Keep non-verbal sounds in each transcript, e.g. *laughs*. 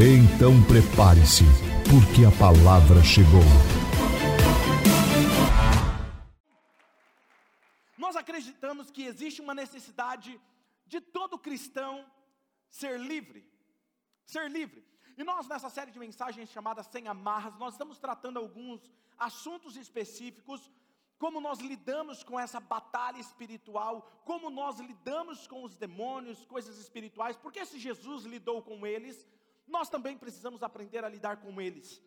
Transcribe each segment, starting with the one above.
Então prepare-se, porque a palavra chegou. Nós acreditamos que existe uma necessidade de todo cristão ser livre. Ser livre. E nós, nessa série de mensagens chamada Sem Amarras, nós estamos tratando alguns assuntos específicos, como nós lidamos com essa batalha espiritual, como nós lidamos com os demônios, coisas espirituais, porque se Jesus lidou com eles, nós também precisamos aprender a lidar com eles.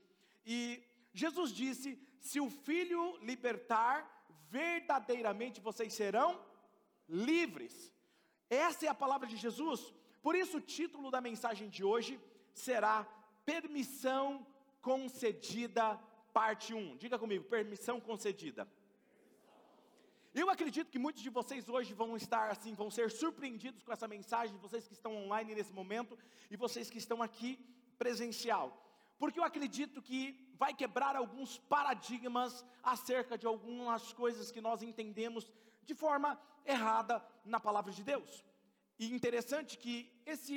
E Jesus disse: se o filho libertar, verdadeiramente vocês serão livres. Essa é a palavra de Jesus. Por isso, o título da mensagem de hoje será Permissão Concedida, parte 1. Diga comigo, permissão concedida. Eu acredito que muitos de vocês hoje vão estar assim, vão ser surpreendidos com essa mensagem, vocês que estão online nesse momento e vocês que estão aqui presencial. Porque eu acredito que vai quebrar alguns paradigmas acerca de algumas coisas que nós entendemos de forma errada na palavra de Deus. E interessante que esse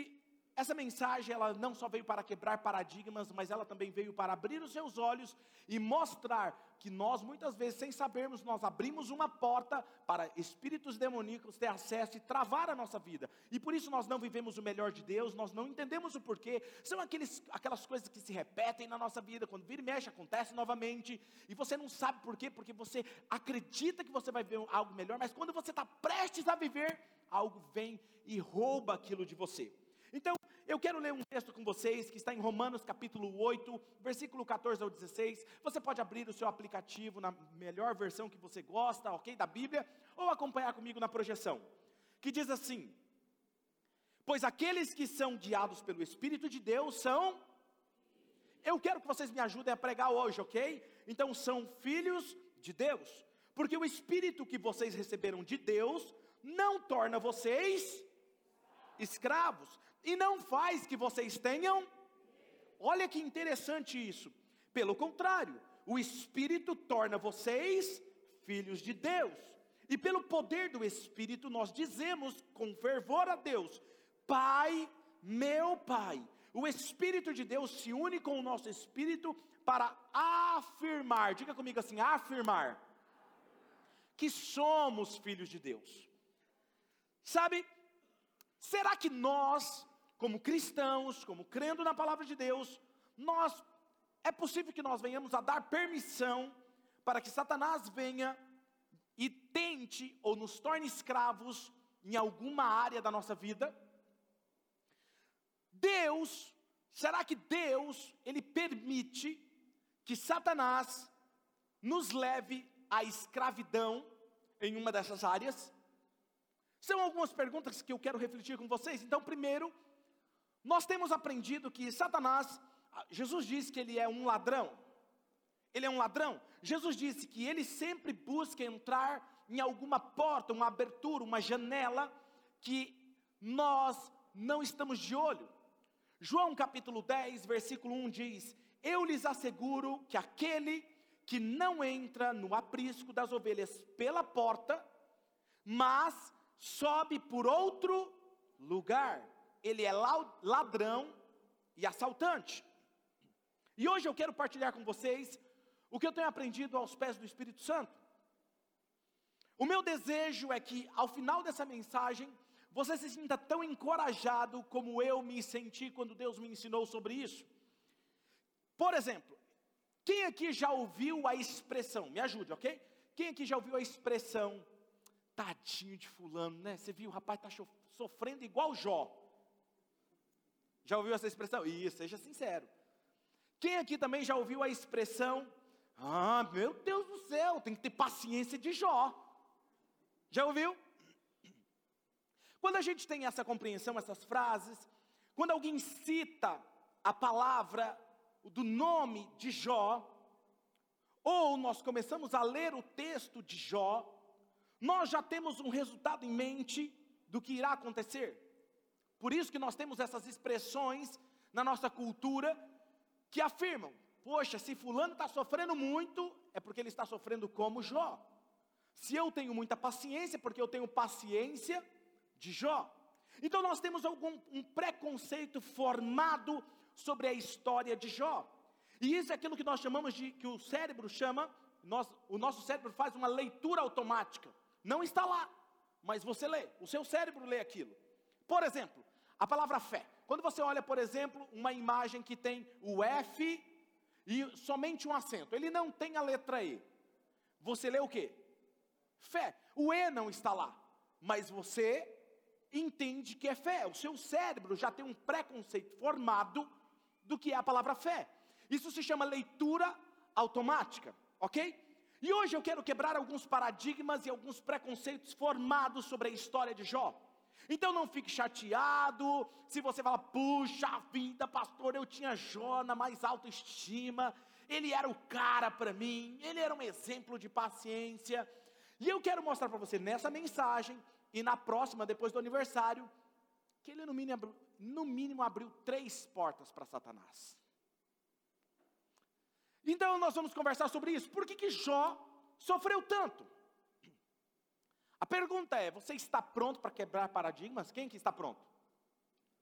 essa mensagem, ela não só veio para quebrar paradigmas, mas ela também veio para abrir os seus olhos e mostrar que nós, muitas vezes, sem sabermos, nós abrimos uma porta para espíritos demoníacos ter acesso e travar a nossa vida. E por isso nós não vivemos o melhor de Deus, nós não entendemos o porquê. São aqueles, aquelas coisas que se repetem na nossa vida, quando vira e mexe, acontece novamente, e você não sabe porquê, porque você acredita que você vai ver algo melhor, mas quando você está prestes a viver, algo vem e rouba aquilo de você. Então, eu quero ler um texto com vocês que está em Romanos capítulo 8, versículo 14 ao 16. Você pode abrir o seu aplicativo na melhor versão que você gosta, ok, da Bíblia, ou acompanhar comigo na projeção. Que diz assim: Pois aqueles que são guiados pelo Espírito de Deus são. Eu quero que vocês me ajudem a pregar hoje, ok? Então são filhos de Deus, porque o Espírito que vocês receberam de Deus não torna vocês escravos, e não faz que vocês tenham. Olha que interessante isso. Pelo contrário, o Espírito torna vocês filhos de Deus. E pelo poder do Espírito, nós dizemos com fervor a Deus: Pai, meu Pai. O Espírito de Deus se une com o nosso espírito para afirmar, diga comigo assim: afirmar, que somos filhos de Deus. Sabe, será que nós como cristãos, como crendo na palavra de Deus, nós é possível que nós venhamos a dar permissão para que Satanás venha e tente ou nos torne escravos em alguma área da nossa vida? Deus, será que Deus, ele permite que Satanás nos leve à escravidão em uma dessas áreas? São algumas perguntas que eu quero refletir com vocês. Então, primeiro, nós temos aprendido que Satanás, Jesus disse que ele é um ladrão. Ele é um ladrão. Jesus disse que ele sempre busca entrar em alguma porta, uma abertura, uma janela que nós não estamos de olho. João capítulo 10, versículo 1 diz: Eu lhes asseguro que aquele que não entra no aprisco das ovelhas pela porta, mas sobe por outro lugar ele é ladrão e assaltante. E hoje eu quero partilhar com vocês o que eu tenho aprendido aos pés do Espírito Santo. O meu desejo é que ao final dessa mensagem você se sinta tão encorajado como eu me senti quando Deus me ensinou sobre isso. Por exemplo, quem aqui já ouviu a expressão, me ajude, ok? Quem aqui já ouviu a expressão, tadinho de fulano, né? Você viu, o rapaz está sofrendo igual Jó. Já ouviu essa expressão? Isso, seja sincero. Quem aqui também já ouviu a expressão? Ah, meu Deus do céu, tem que ter paciência de Jó. Já ouviu? Quando a gente tem essa compreensão, essas frases, quando alguém cita a palavra do nome de Jó, ou nós começamos a ler o texto de Jó, nós já temos um resultado em mente do que irá acontecer. Por isso que nós temos essas expressões na nossa cultura que afirmam: poxa, se Fulano está sofrendo muito, é porque ele está sofrendo como Jó. Se eu tenho muita paciência, porque eu tenho paciência de Jó. Então nós temos algum um preconceito formado sobre a história de Jó. E isso é aquilo que nós chamamos de que o cérebro chama, nós, o nosso cérebro faz uma leitura automática. Não está lá, mas você lê, o seu cérebro lê aquilo. Por exemplo, a palavra fé. Quando você olha, por exemplo, uma imagem que tem o F e somente um acento, ele não tem a letra E. Você lê o quê? Fé. O E não está lá, mas você entende que é fé. O seu cérebro já tem um preconceito formado do que é a palavra fé. Isso se chama leitura automática, ok? E hoje eu quero quebrar alguns paradigmas e alguns preconceitos formados sobre a história de Jó. Então não fique chateado se você fala, puxa vida, pastor, eu tinha Jó na mais alta estima, ele era o cara para mim, ele era um exemplo de paciência. E eu quero mostrar para você nessa mensagem e na próxima, depois do aniversário, que ele no mínimo abriu, no mínimo abriu três portas para Satanás. Então nós vamos conversar sobre isso. Por que, que Jó sofreu tanto? A pergunta é: você está pronto para quebrar paradigmas? Quem que está pronto?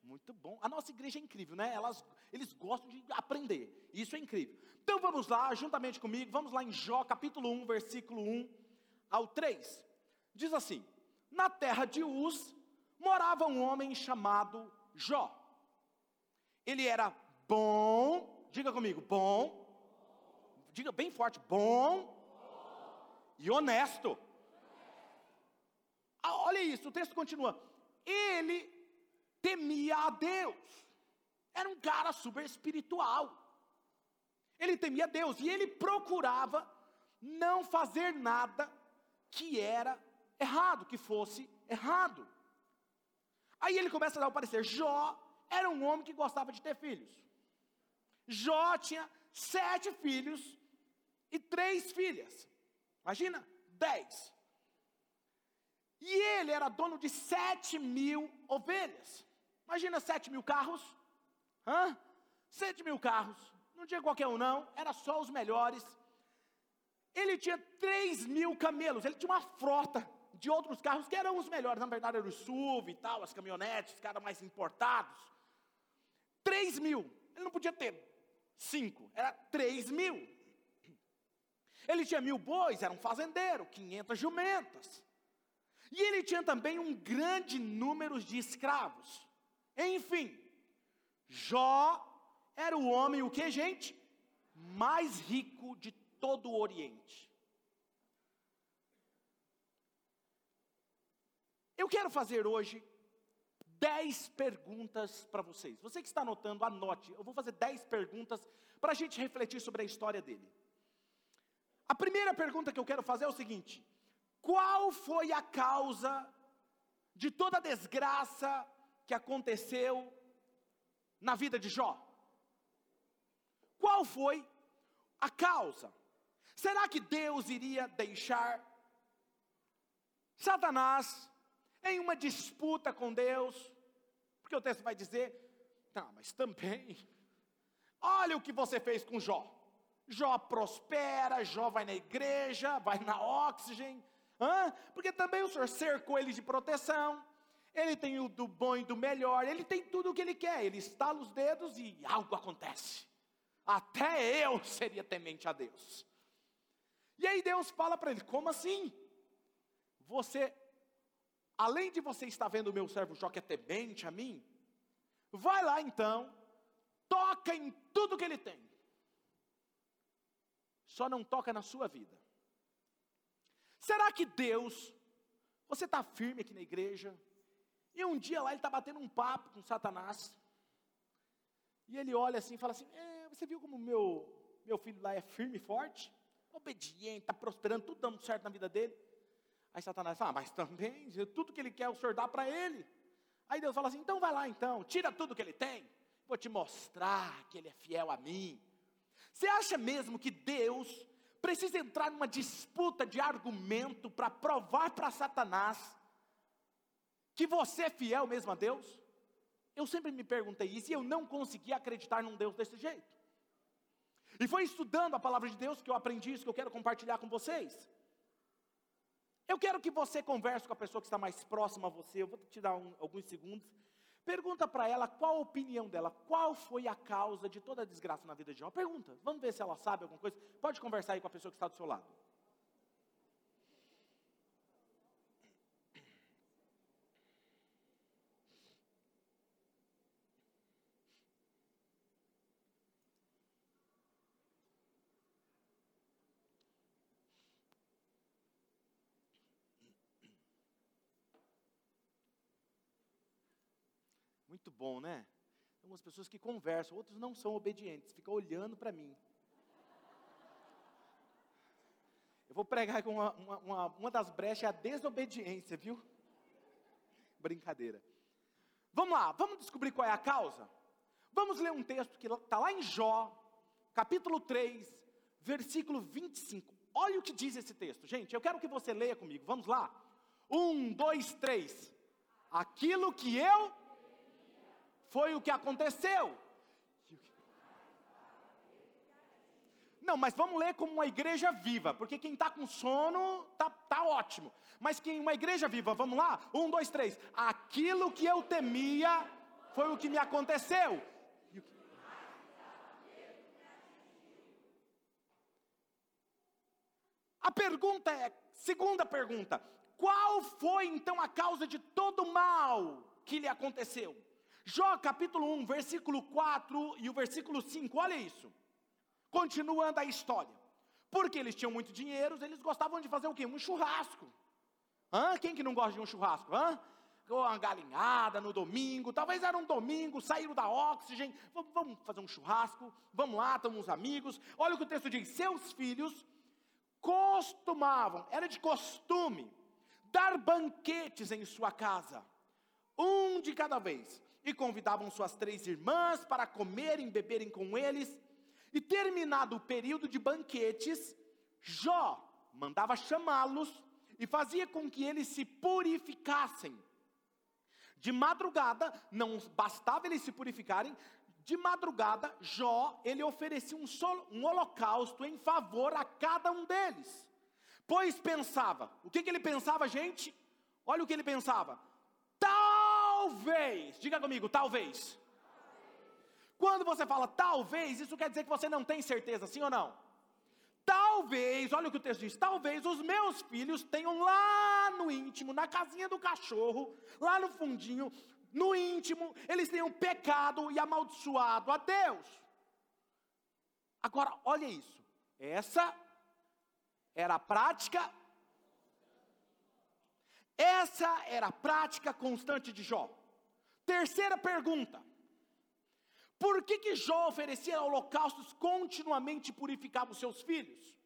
Muito bom. A nossa igreja é incrível, né? Elas, eles gostam de aprender. Isso é incrível. Então vamos lá, juntamente comigo, vamos lá em Jó, capítulo 1, versículo 1 ao 3. Diz assim: Na terra de Uz morava um homem chamado Jó. Ele era bom, diga comigo, bom, diga bem forte, bom e honesto. Ah, olha isso, o texto continua. Ele temia a Deus. Era um cara super espiritual. Ele temia Deus e ele procurava não fazer nada que era errado, que fosse errado. Aí ele começa a dar o parecer: Jó era um homem que gostava de ter filhos. Jó tinha sete filhos e três filhas. Imagina, dez. E ele era dono de sete mil ovelhas. Imagina sete mil carros. Hã? Sete mil carros. Não tinha qualquer um, não. Era só os melhores. Ele tinha três mil camelos. Ele tinha uma frota de outros carros que eram os melhores. Na verdade, eram os SUV e tal, as caminhonetes, que eram mais importados. Três mil. Ele não podia ter cinco. Era três mil. Ele tinha mil bois, era um fazendeiro, 500 jumentas. E ele tinha também um grande número de escravos. Enfim, Jó era o homem, o que, gente? Mais rico de todo o Oriente. Eu quero fazer hoje dez perguntas para vocês. Você que está anotando, anote. Eu vou fazer dez perguntas para a gente refletir sobre a história dele. A primeira pergunta que eu quero fazer é o seguinte: qual foi a causa de toda a desgraça que aconteceu na vida de Jó? Qual foi a causa? Será que Deus iria deixar Satanás em uma disputa com Deus? Porque o texto vai dizer, tá, mas também, olha o que você fez com Jó. Jó prospera, Jó vai na igreja, vai na oxigênio, hã? porque também o Senhor cercou ele de proteção, ele tem o do bom e do melhor, ele tem tudo o que ele quer, ele estala os dedos e algo acontece. Até eu *laughs* seria temente a Deus. E aí Deus fala para ele: como assim? Você, além de você estar vendo o meu servo Jó que é temente a mim, vai lá então, toca em tudo que ele tem só não toca na sua vida. Será que Deus, você está firme aqui na igreja, e um dia lá ele está batendo um papo com Satanás, e ele olha assim e fala assim: é, Você viu como meu, meu filho lá é firme e forte? Obediente, está prosperando, tudo dando certo na vida dele. Aí Satanás fala: ah, Mas também, tudo que ele quer o senhor dá para ele. Aí Deus fala assim: Então vai lá então, tira tudo que ele tem, vou te mostrar que Ele é fiel a mim. Você acha mesmo que Deus precisa entrar numa disputa de argumento para provar para Satanás que você é fiel mesmo a Deus? Eu sempre me perguntei isso e eu não consegui acreditar num Deus desse jeito. E foi estudando a palavra de Deus que eu aprendi isso que eu quero compartilhar com vocês. Eu quero que você converse com a pessoa que está mais próxima a você. Eu vou te dar um, alguns segundos. Pergunta para ela qual a opinião dela, qual foi a causa de toda a desgraça na vida de Jó. Pergunta, vamos ver se ela sabe alguma coisa. Pode conversar aí com a pessoa que está do seu lado. Muito bom, né? Tem umas pessoas que conversam, outros não são obedientes, ficam olhando para mim. Eu vou pregar com uma, uma, uma, uma das brechas é a desobediência, viu? Brincadeira. Vamos lá, vamos descobrir qual é a causa? Vamos ler um texto que está lá em Jó, capítulo 3, versículo 25. Olha o que diz esse texto, gente. Eu quero que você leia comigo. Vamos lá? Um, dois, três. Aquilo que eu foi o que aconteceu. Não, mas vamos ler como uma igreja viva, porque quem está com sono tá, tá ótimo. Mas quem uma igreja viva, vamos lá? Um, dois, três. Aquilo que eu temia foi o que me aconteceu. A pergunta é, segunda pergunta, qual foi então a causa de todo o mal que lhe aconteceu? Jó capítulo 1, versículo 4 e o versículo 5, olha isso. Continuando a história. Porque eles tinham muito dinheiro, eles gostavam de fazer o quê? Um churrasco. Hã? Quem que não gosta de um churrasco? Hã? Uma galinhada no domingo, talvez era um domingo, saíram da oxigênio, vamos fazer um churrasco, vamos lá, estamos uns amigos. Olha o que o texto diz: seus filhos costumavam, era de costume, dar banquetes em sua casa, um de cada vez e convidavam suas três irmãs para comerem beberem com eles. E terminado o período de banquetes, Jó mandava chamá-los e fazia com que eles se purificassem. De madrugada, não bastava eles se purificarem, de madrugada, Jó, ele oferecia um, solo, um holocausto em favor a cada um deles. Pois pensava, o que, que ele pensava, gente? Olha o que ele pensava. Tal Talvez, diga comigo, talvez. Quando você fala talvez, isso quer dizer que você não tem certeza, sim ou não? Talvez, olha o que o texto diz: talvez os meus filhos tenham lá no íntimo, na casinha do cachorro, lá no fundinho, no íntimo, eles tenham pecado e amaldiçoado a Deus. Agora, olha isso. Essa era a prática essa era a prática constante de Jó. Terceira pergunta: por que, que Jó oferecia holocaustos continuamente e purificava os seus filhos?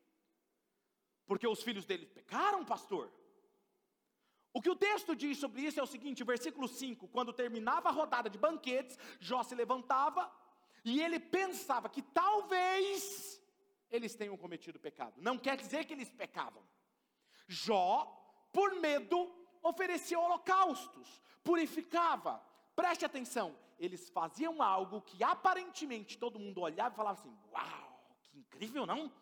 Porque os filhos dele pecaram, pastor. O que o texto diz sobre isso é o seguinte: versículo 5: quando terminava a rodada de banquetes, Jó se levantava e ele pensava que talvez eles tenham cometido pecado. Não quer dizer que eles pecavam. Jó por medo, oferecia holocaustos, purificava. Preste atenção, eles faziam algo que aparentemente todo mundo olhava e falava assim: Uau, que incrível, não?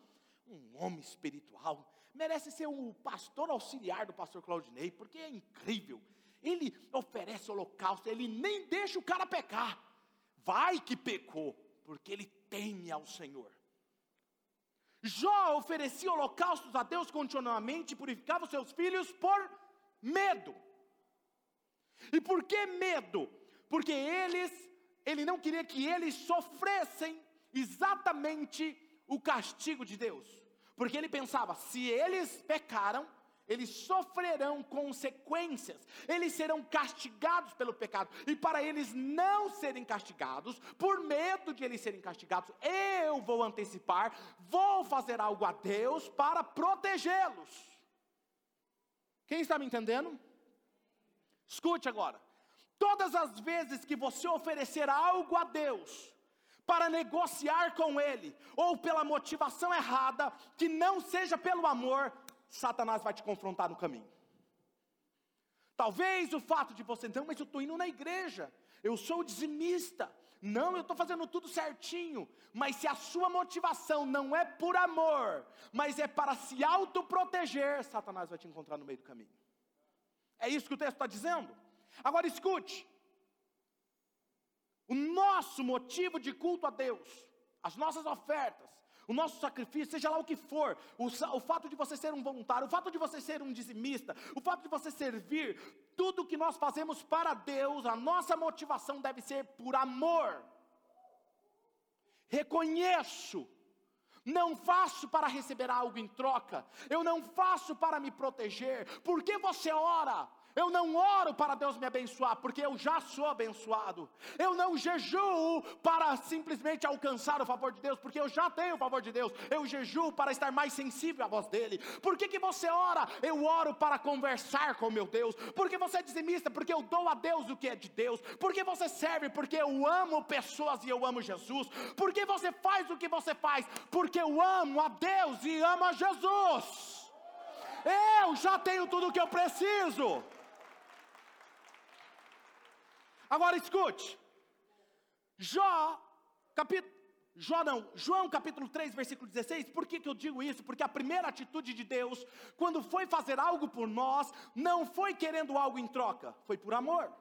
Um homem espiritual, merece ser o pastor auxiliar do pastor Claudinei, porque é incrível. Ele oferece holocausto, ele nem deixa o cara pecar. Vai que pecou, porque ele teme ao Senhor. Jó oferecia holocaustos a Deus continuamente purificava os seus filhos por medo. E por que medo? Porque eles, ele não queria que eles sofressem exatamente o castigo de Deus. Porque ele pensava, se eles pecaram, eles sofrerão consequências, eles serão castigados pelo pecado, e para eles não serem castigados, por medo de eles serem castigados, eu vou antecipar, vou fazer algo a Deus para protegê-los. Quem está me entendendo? Escute agora. Todas as vezes que você oferecer algo a Deus, para negociar com Ele, ou pela motivação errada, que não seja pelo amor, Satanás vai te confrontar no caminho. Talvez o fato de você, não, mas eu estou indo na igreja, eu sou dizimista, não, eu estou fazendo tudo certinho, mas se a sua motivação não é por amor, mas é para se autoproteger, Satanás vai te encontrar no meio do caminho. É isso que o texto está dizendo? Agora escute: o nosso motivo de culto a Deus, as nossas ofertas, o nosso sacrifício, seja lá o que for, o, o, fato de você ser um voluntário, o fato de você ser um dizimista, o fato de você servir, tudo que nós fazemos para Deus, a nossa motivação deve ser por amor. Reconheço, não faço para receber algo em troca, eu não faço para me proteger, porque você ora, eu não oro para Deus me abençoar, porque eu já sou abençoado. Eu não jejuo para simplesmente alcançar o favor de Deus, porque eu já tenho o favor de Deus. Eu jejuo para estar mais sensível à voz dele. Por que, que você ora? Eu oro para conversar com meu Deus. Porque você é dizimista? Porque eu dou a Deus o que é de Deus. Porque você serve? Porque eu amo pessoas e eu amo Jesus. Porque você faz o que você faz? Porque eu amo a Deus e amo a Jesus. Eu já tenho tudo o que eu preciso. Agora escute. Jó, capítulo. Jó não, João capítulo 3, versículo 16, por que, que eu digo isso? Porque a primeira atitude de Deus, quando foi fazer algo por nós, não foi querendo algo em troca, foi por amor.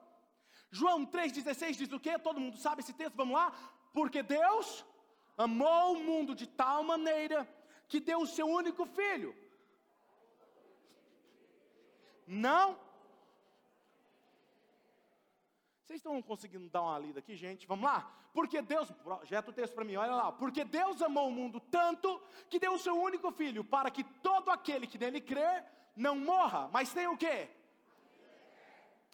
João 3,16 diz o que? Todo mundo sabe esse texto, vamos lá? Porque Deus amou o mundo de tal maneira que deu o seu único filho. Não vocês estão conseguindo dar uma lida aqui, gente? Vamos lá? Porque Deus, projeta o texto para mim, olha lá. Porque Deus amou o mundo tanto que deu o seu único filho, para que todo aquele que nele crer não morra, mas tenha o quê?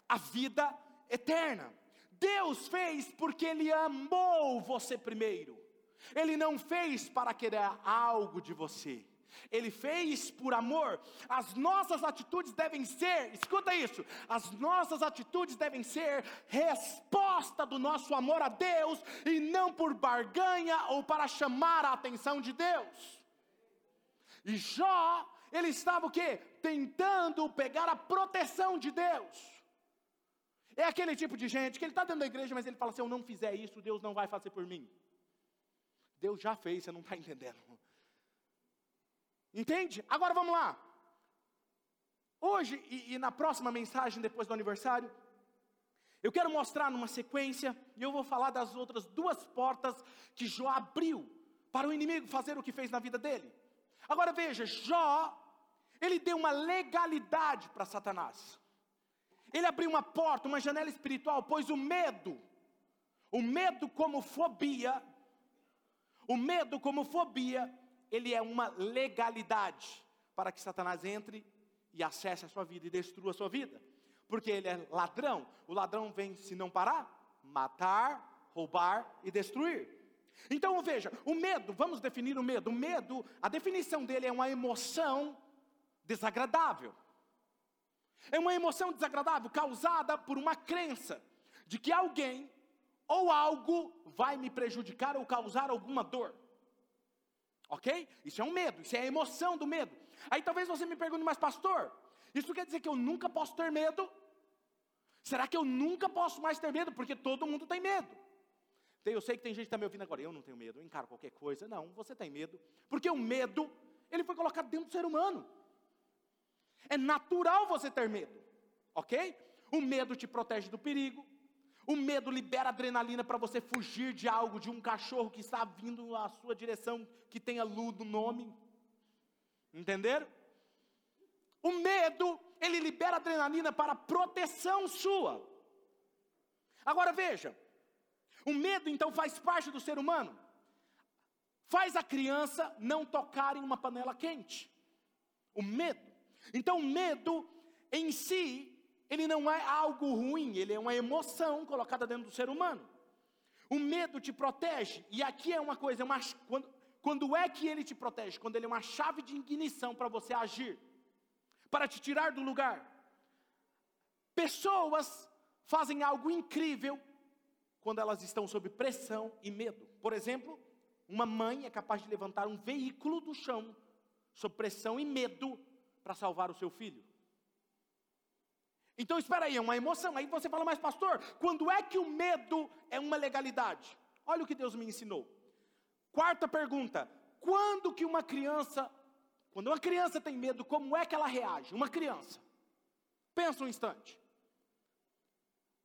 A vida eterna. Deus fez porque Ele amou você primeiro. Ele não fez para querer algo de você. Ele fez por amor. As nossas atitudes devem ser, escuta isso, as nossas atitudes devem ser resposta do nosso amor a Deus e não por barganha ou para chamar a atenção de Deus. E Jó, ele estava o quê? Tentando pegar a proteção de Deus. É aquele tipo de gente que ele está dentro da igreja, mas ele fala: se eu não fizer isso, Deus não vai fazer por mim. Deus já fez, você não está entendendo. Entende? Agora vamos lá. Hoje e, e, na próxima mensagem, depois do aniversário, eu quero mostrar numa sequência, e eu vou falar das outras duas portas que Jó abriu para o inimigo fazer o que fez na vida dele. Agora veja, Jó, ele deu uma legalidade para Satanás. Ele abriu uma porta, uma janela espiritual, pois o medo, o medo como fobia, o medo como fobia, ele é uma legalidade para que Satanás entre e acesse a sua vida e destrua a sua vida. Porque ele é ladrão. O ladrão vem, se não parar, matar, roubar e destruir. Então veja, o medo, vamos definir o medo. O medo, a definição dele é uma emoção desagradável. É uma emoção desagradável causada por uma crença de que alguém ou algo vai me prejudicar ou causar alguma dor. Ok? Isso é um medo, isso é a emoção do medo. Aí talvez você me pergunte, mas pastor, isso quer dizer que eu nunca posso ter medo? Será que eu nunca posso mais ter medo? Porque todo mundo tem medo. Eu sei que tem gente que está me ouvindo agora, eu não tenho medo, eu encaro qualquer coisa. Não, você tem medo. Porque o medo, ele foi colocado dentro do ser humano. É natural você ter medo, ok? O medo te protege do perigo, o medo libera adrenalina para você fugir de algo, de um cachorro que está vindo à sua direção, que tenha Lu no nome. Entenderam? O medo, ele libera adrenalina para proteção sua. Agora veja, o medo então faz parte do ser humano. Faz a criança não tocar em uma panela quente. O medo. Então, o medo em si ele não é algo ruim, ele é uma emoção colocada dentro do ser humano. O medo te protege, e aqui é uma coisa, é uma, quando, quando é que ele te protege? Quando ele é uma chave de ignição para você agir, para te tirar do lugar. Pessoas fazem algo incrível quando elas estão sob pressão e medo. Por exemplo, uma mãe é capaz de levantar um veículo do chão, sob pressão e medo, para salvar o seu filho. Então, espera aí, é uma emoção. Aí você fala, mas pastor, quando é que o medo é uma legalidade? Olha o que Deus me ensinou. Quarta pergunta: quando que uma criança, quando uma criança tem medo, como é que ela reage? Uma criança. Pensa um instante.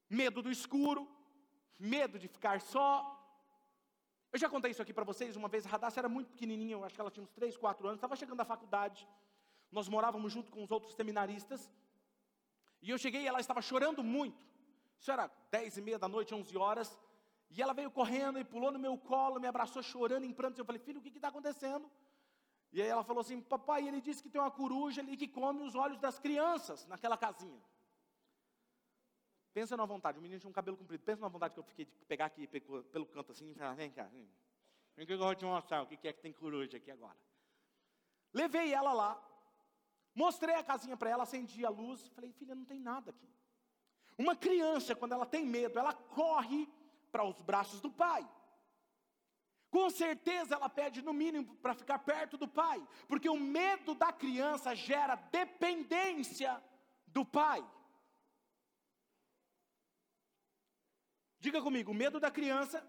Medo do escuro, medo de ficar só, eu já contei isso aqui para vocês, uma vez a Radassa era muito pequenininha, eu acho que ela tinha uns 3, 4 anos, estava chegando à faculdade, nós morávamos junto com os outros seminaristas, e eu cheguei e ela estava chorando muito, isso era 10 e meia da noite, 11 horas, e ela veio correndo e pulou no meu colo, me abraçou chorando em prantos, eu falei, filho, o que está acontecendo? E aí ela falou assim, papai, ele disse que tem uma coruja ali que come os olhos das crianças naquela casinha. Pensa na vontade, o menino tinha um cabelo comprido. Pensa na vontade que eu fiquei de pegar aqui pelo canto assim e falar: vem cá, vem. Que eu vou te mostrar o que é que tem coruja aqui agora. Levei ela lá, mostrei a casinha para ela, acendi a luz. Falei: filha, não tem nada aqui. Uma criança, quando ela tem medo, ela corre para os braços do pai. Com certeza ela pede no mínimo para ficar perto do pai, porque o medo da criança gera dependência do pai. Diga comigo, o medo da criança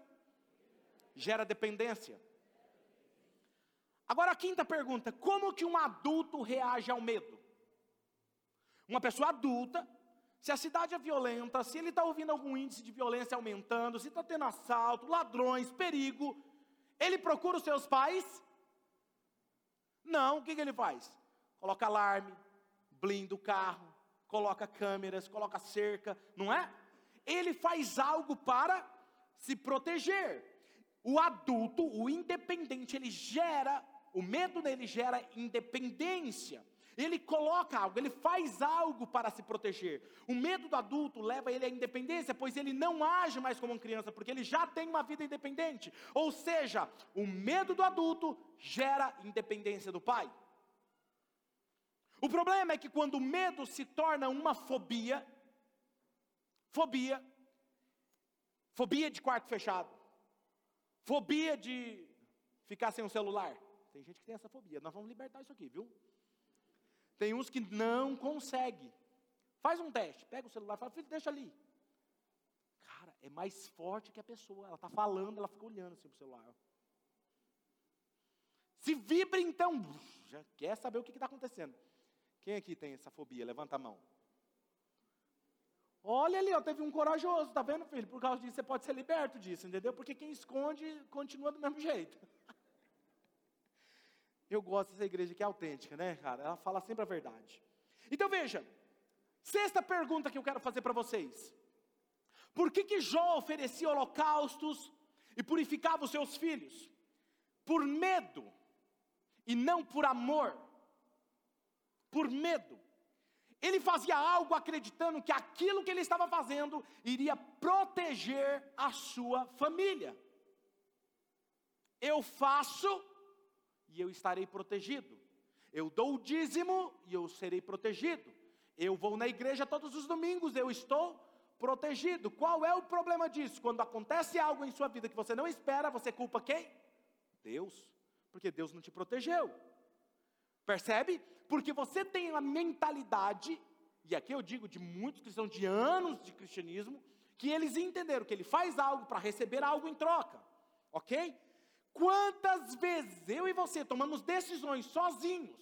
gera dependência. Agora a quinta pergunta: como que um adulto reage ao medo? Uma pessoa adulta, se a cidade é violenta, se ele está ouvindo algum índice de violência aumentando, se está tendo assalto, ladrões, perigo, ele procura os seus pais? Não, o que, que ele faz? Coloca alarme, blinda o carro, coloca câmeras, coloca cerca, não é? ele faz algo para se proteger. O adulto, o independente, ele gera, o medo nele gera independência. Ele coloca algo, ele faz algo para se proteger. O medo do adulto leva ele à independência, pois ele não age mais como uma criança, porque ele já tem uma vida independente. Ou seja, o medo do adulto gera independência do pai. O problema é que quando o medo se torna uma fobia, Fobia. Fobia de quarto fechado. Fobia de ficar sem o celular. Tem gente que tem essa fobia. Nós vamos libertar isso aqui, viu? Tem uns que não conseguem. Faz um teste, pega o celular, fala, filho, deixa ali. Cara, é mais forte que a pessoa. Ela está falando, ela fica olhando assim para o celular. Se vibra então, já quer saber o que está acontecendo. Quem aqui tem essa fobia? Levanta a mão. Olha ali, ó, teve um corajoso, tá vendo, filho? Por causa disso você pode ser liberto disso, entendeu? Porque quem esconde continua do mesmo jeito. Eu gosto dessa igreja que é autêntica, né, cara? Ela fala sempre a verdade. Então veja, sexta pergunta que eu quero fazer para vocês. Por que que Jó oferecia holocaustos e purificava os seus filhos? Por medo e não por amor. Por medo. Ele fazia algo acreditando que aquilo que ele estava fazendo iria proteger a sua família. Eu faço e eu estarei protegido. Eu dou o dízimo e eu serei protegido. Eu vou na igreja todos os domingos, eu estou protegido. Qual é o problema disso? Quando acontece algo em sua vida que você não espera, você culpa quem? Deus, porque Deus não te protegeu. Percebe? Porque você tem a mentalidade, e aqui eu digo de muitos cristãos de anos de cristianismo, que eles entenderam que ele faz algo para receber algo em troca. Ok? Quantas vezes eu e você tomamos decisões sozinhos,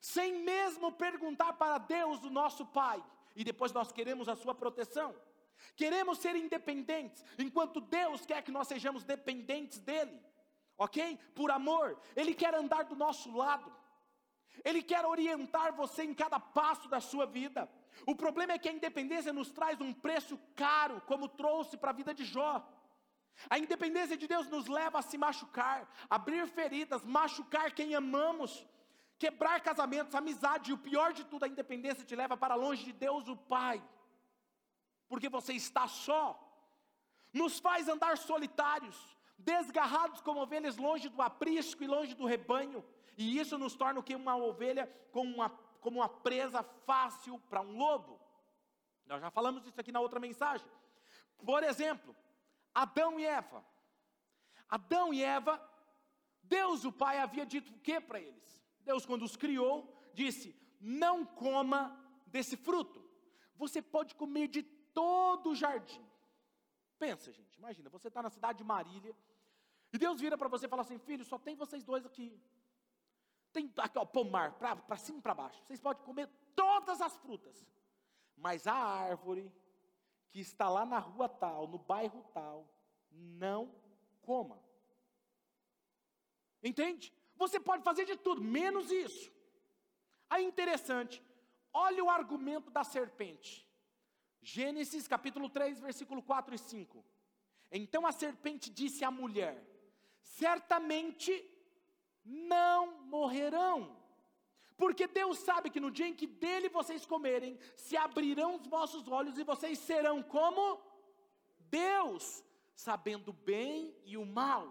sem mesmo perguntar para Deus, o nosso Pai, e depois nós queremos a sua proteção? Queremos ser independentes, enquanto Deus quer que nós sejamos dependentes dEle, ok? Por amor, Ele quer andar do nosso lado, ele quer orientar você em cada passo da sua vida. O problema é que a independência nos traz um preço caro, como trouxe para a vida de Jó. A independência de Deus nos leva a se machucar, abrir feridas, machucar quem amamos, quebrar casamentos, amizade, e o pior de tudo, a independência te leva para longe de Deus, o Pai, porque você está só, nos faz andar solitários, desgarrados como ovelhas longe do aprisco e longe do rebanho, e isso nos torna o que? Uma ovelha como uma, como uma presa fácil para um lobo. Nós já falamos isso aqui na outra mensagem. Por exemplo, Adão e Eva. Adão e Eva, Deus o Pai havia dito o que para eles? Deus, quando os criou, disse: Não coma desse fruto. Você pode comer de todo o jardim. Pensa, gente, imagina, você está na cidade de Marília, e Deus vira para você e fala assim: Filho, só tem vocês dois aqui. Tem aqui, ó, pomar, para cima e para baixo. Vocês podem comer todas as frutas. Mas a árvore que está lá na rua tal, no bairro tal, não coma. Entende? Você pode fazer de tudo, menos isso. Aí interessante, olha o argumento da serpente. Gênesis capítulo 3, versículo 4 e 5. Então a serpente disse à mulher: Certamente não morrerão. Porque Deus sabe que no dia em que dele vocês comerem, se abrirão os vossos olhos e vocês serão como Deus, sabendo o bem e o mal.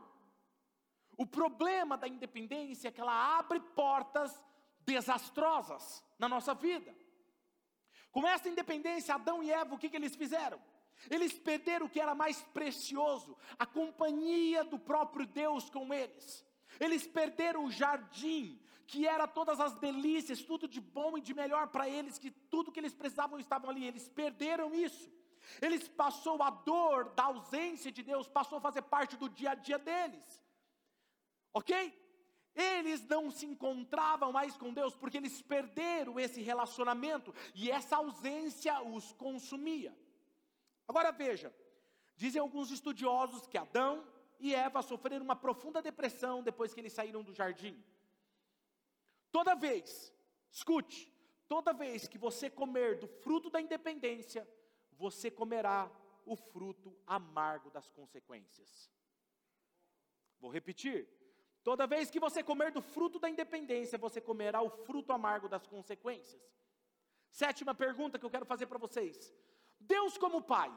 O problema da independência é que ela abre portas desastrosas na nossa vida. Com essa independência, Adão e Eva, o que, que eles fizeram? Eles perderam o que era mais precioso, a companhia do próprio Deus com eles. Eles perderam o jardim, que era todas as delícias, tudo de bom e de melhor para eles, que tudo que eles precisavam estavam ali. Eles perderam isso. Eles passou a dor da ausência de Deus, passou a fazer parte do dia a dia deles. OK? Eles não se encontravam mais com Deus porque eles perderam esse relacionamento e essa ausência os consumia. Agora veja, dizem alguns estudiosos que Adão e Eva sofreram uma profunda depressão depois que eles saíram do jardim. Toda vez, escute, toda vez que você comer do fruto da independência, você comerá o fruto amargo das consequências. Vou repetir. Toda vez que você comer do fruto da independência, você comerá o fruto amargo das consequências. Sétima pergunta que eu quero fazer para vocês: Deus, como Pai,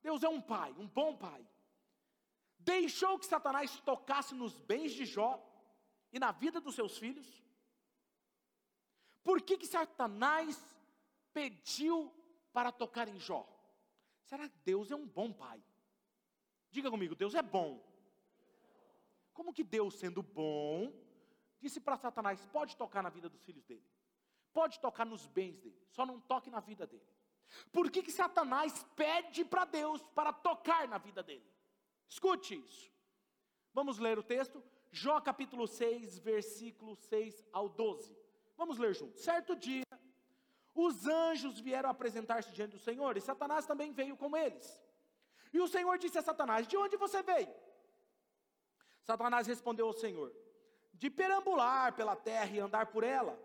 Deus é um Pai, um bom Pai deixou que Satanás tocasse nos bens de Jó e na vida dos seus filhos? Por que, que Satanás pediu para tocar em Jó? Será que Deus é um bom pai? Diga comigo, Deus é bom. Como que Deus, sendo bom, disse para Satanás: pode tocar na vida dos filhos dele, pode tocar nos bens dele, só não toque na vida dele. Por que, que Satanás pede para Deus para tocar na vida dele? Escute isso. Vamos ler o texto, Jó capítulo 6, versículo 6 ao 12. Vamos ler juntos. Certo dia, os anjos vieram apresentar-se diante do Senhor, e Satanás também veio com eles. E o Senhor disse a Satanás: De onde você veio? Satanás respondeu ao Senhor: De perambular pela terra e andar por ela.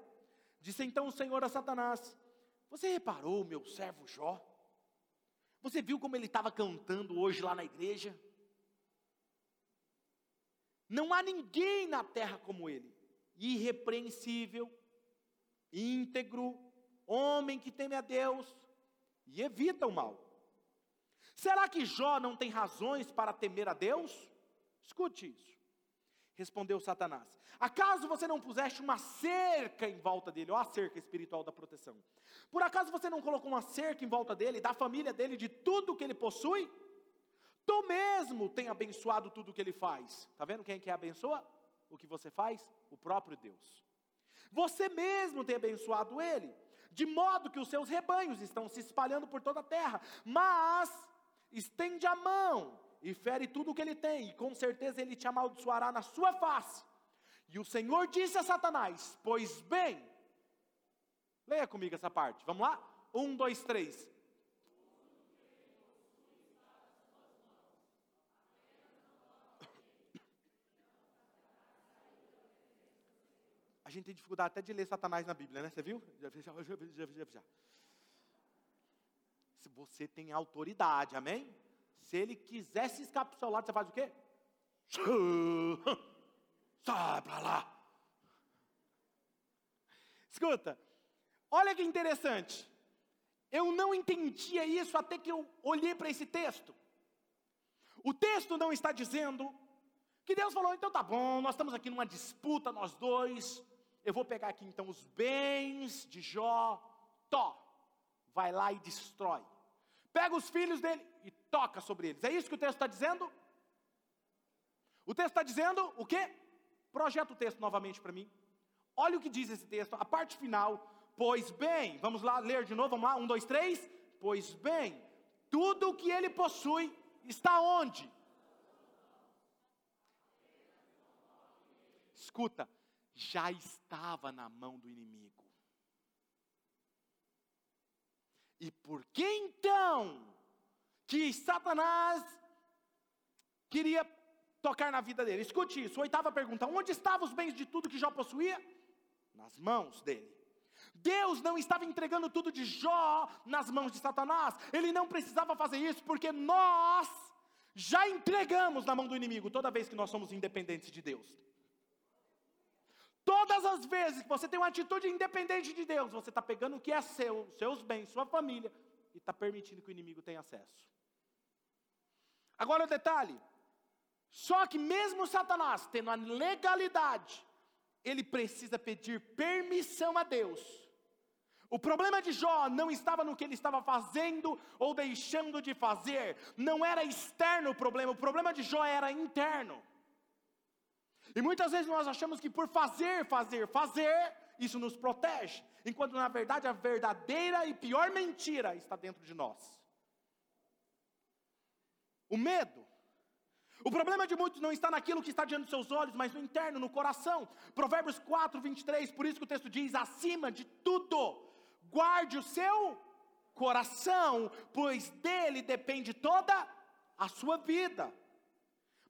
Disse então o Senhor a Satanás: Você reparou, meu servo Jó? Você viu como ele estava cantando hoje lá na igreja? Não há ninguém na terra como ele, irrepreensível, íntegro, homem que teme a Deus e evita o mal. Será que Jó não tem razões para temer a Deus? Escute isso. Respondeu Satanás: Acaso você não puseste uma cerca em volta dele, ou a cerca espiritual da proteção? Por acaso você não colocou uma cerca em volta dele, da família dele, de tudo que ele possui? Tu mesmo tem abençoado tudo o que ele faz. Está vendo quem é que abençoa? O que você faz? O próprio Deus. Você mesmo tem abençoado ele, de modo que os seus rebanhos estão se espalhando por toda a terra. Mas estende a mão e fere tudo o que ele tem, e com certeza ele te amaldiçoará na sua face. E o Senhor disse a Satanás: Pois bem, leia comigo essa parte, vamos lá? Um, dois, três. Gente tem dificuldade até de ler Satanás na Bíblia, né? Você viu? Já, já, já, já. Se você tem autoridade, amém? Se ele quiser se escapar para o seu lado, você faz o quê? *laughs* Sai para lá. Escuta, olha que interessante. Eu não entendia isso até que eu olhei para esse texto. O texto não está dizendo que Deus falou, então tá bom, nós estamos aqui numa disputa, nós dois, eu vou pegar aqui então os bens de Jó, Tó, vai lá e destrói. Pega os filhos dele e toca sobre eles. É isso que o texto está dizendo? O texto está dizendo o quê? Projeta o texto novamente para mim. Olha o que diz esse texto, a parte final. Pois bem, vamos lá ler de novo, vamos lá, um, dois, três. Pois bem, tudo o que ele possui está onde? Escuta, já estava na mão do inimigo. E por que então que Satanás queria tocar na vida dele? Escute isso, oitava pergunta: onde estavam os bens de tudo que Jó possuía? Nas mãos dele. Deus não estava entregando tudo de Jó nas mãos de Satanás, ele não precisava fazer isso, porque nós já entregamos na mão do inimigo toda vez que nós somos independentes de Deus. Todas as vezes que você tem uma atitude independente de Deus, você está pegando o que é seu, seus bens, sua família, e está permitindo que o inimigo tenha acesso. Agora o detalhe: só que mesmo Satanás tendo a legalidade, ele precisa pedir permissão a Deus. O problema de Jó não estava no que ele estava fazendo ou deixando de fazer, não era externo o problema, o problema de Jó era interno. E muitas vezes nós achamos que por fazer, fazer, fazer, isso nos protege, enquanto na verdade a verdadeira e pior mentira está dentro de nós. O medo. O problema de muitos não está naquilo que está diante dos seus olhos, mas no interno, no coração. Provérbios 4, 23, por isso que o texto diz: acima de tudo, guarde o seu coração, pois dele depende toda a sua vida.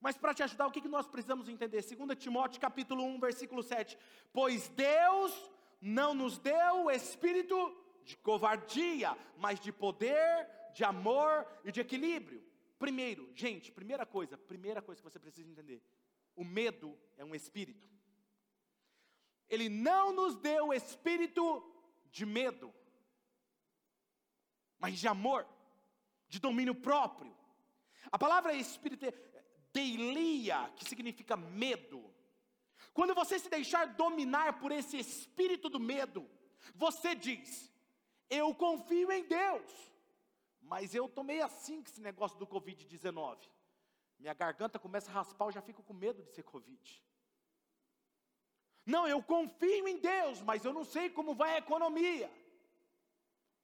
Mas para te ajudar, o que, que nós precisamos entender? 2 Timóteo capítulo 1, versículo 7. Pois Deus não nos deu o espírito de covardia, mas de poder, de amor e de equilíbrio. Primeiro, gente, primeira coisa, primeira coisa que você precisa entender: o medo é um espírito. Ele não nos deu o espírito de medo, mas de amor, de domínio próprio. A palavra espírito deilia, que significa medo. Quando você se deixar dominar por esse espírito do medo, você diz: Eu confio em Deus, mas eu tomei assim com esse negócio do Covid-19. Minha garganta começa a raspar, eu já fico com medo de ser Covid. Não, eu confio em Deus, mas eu não sei como vai a economia.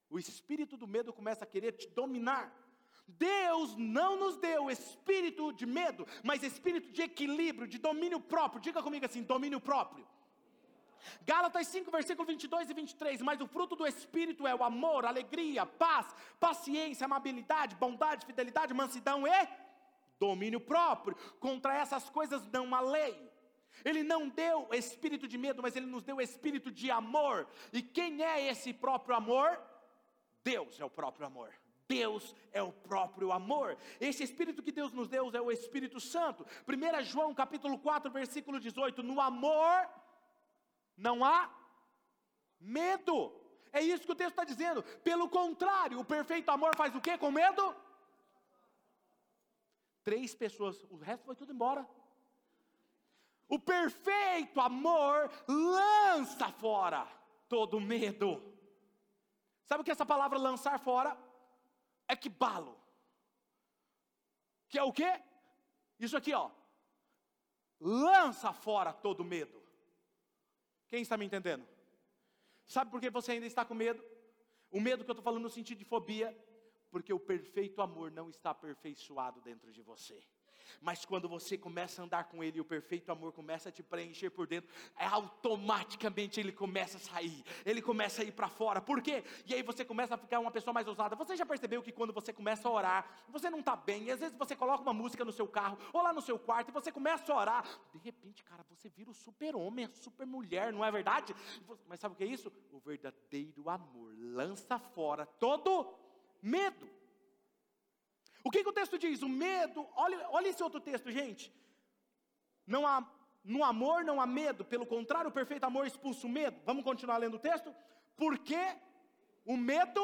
O espírito do medo começa a querer te dominar. Deus não nos deu espírito de medo, mas espírito de equilíbrio, de domínio próprio. Diga comigo assim: domínio próprio. Gálatas 5, versículo 22 e 23. Mas o fruto do Espírito é o amor, alegria, paz, paciência, amabilidade, bondade, fidelidade, mansidão e domínio próprio. Contra essas coisas não há lei. Ele não deu espírito de medo, mas ele nos deu espírito de amor. E quem é esse próprio amor? Deus é o próprio amor. Deus é o próprio amor. Esse Espírito que Deus nos deu é o Espírito Santo. 1 João capítulo 4, versículo 18: No amor não há medo. É isso que o texto está dizendo. Pelo contrário, o perfeito amor faz o que com medo? Três pessoas, o resto foi tudo embora. O perfeito amor lança fora todo medo. Sabe o que essa palavra lançar fora? Equibalo. Que é o quê? Isso aqui, ó. Lança fora todo medo. Quem está me entendendo? Sabe por que você ainda está com medo? O medo que eu estou falando no sentido de fobia, porque o perfeito amor não está aperfeiçoado dentro de você. Mas quando você começa a andar com Ele, o perfeito amor começa a te preencher por dentro, é automaticamente ele começa a sair, ele começa a ir para fora. Por quê? E aí você começa a ficar uma pessoa mais ousada. Você já percebeu que quando você começa a orar, você não está bem, e às vezes você coloca uma música no seu carro, ou lá no seu quarto, e você começa a orar. De repente, cara, você vira o super-homem, a super-mulher, não é verdade? Mas sabe o que é isso? O verdadeiro amor lança fora todo medo. O que, que o texto diz? O medo, olha, olha esse outro texto, gente. Não há, no amor não há medo, pelo contrário, o perfeito amor expulsa o medo. Vamos continuar lendo o texto? Porque o medo.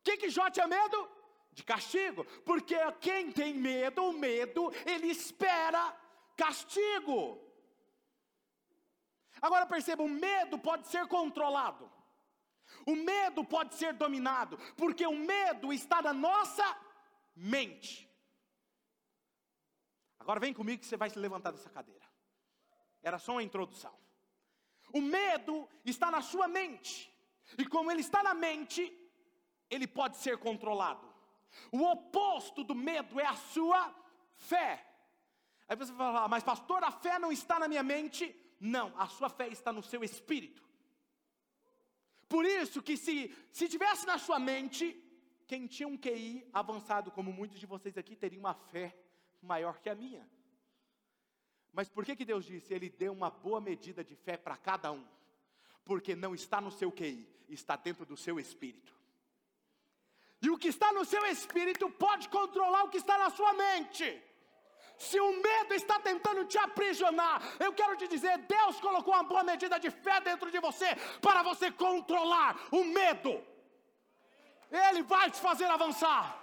O que, que Jó tinha medo? De castigo. Porque quem tem medo, o medo, ele espera castigo. Agora perceba: o medo pode ser controlado, o medo pode ser dominado, porque o medo está na nossa mente. Agora vem comigo que você vai se levantar dessa cadeira. Era só uma introdução. O medo está na sua mente, e como ele está na mente, ele pode ser controlado. O oposto do medo é a sua fé. Aí você vai falar, mas pastor, a fé não está na minha mente? Não, a sua fé está no seu espírito. Por isso que se, se tivesse na sua mente, quem tinha um QI avançado, como muitos de vocês aqui, teria uma fé maior que a minha. Mas por que, que Deus disse? Ele deu uma boa medida de fé para cada um. Porque não está no seu QI, está dentro do seu espírito. E o que está no seu espírito pode controlar o que está na sua mente. Se o medo está tentando te aprisionar, eu quero te dizer: Deus colocou uma boa medida de fé dentro de você para você controlar o medo. Ele vai te fazer avançar.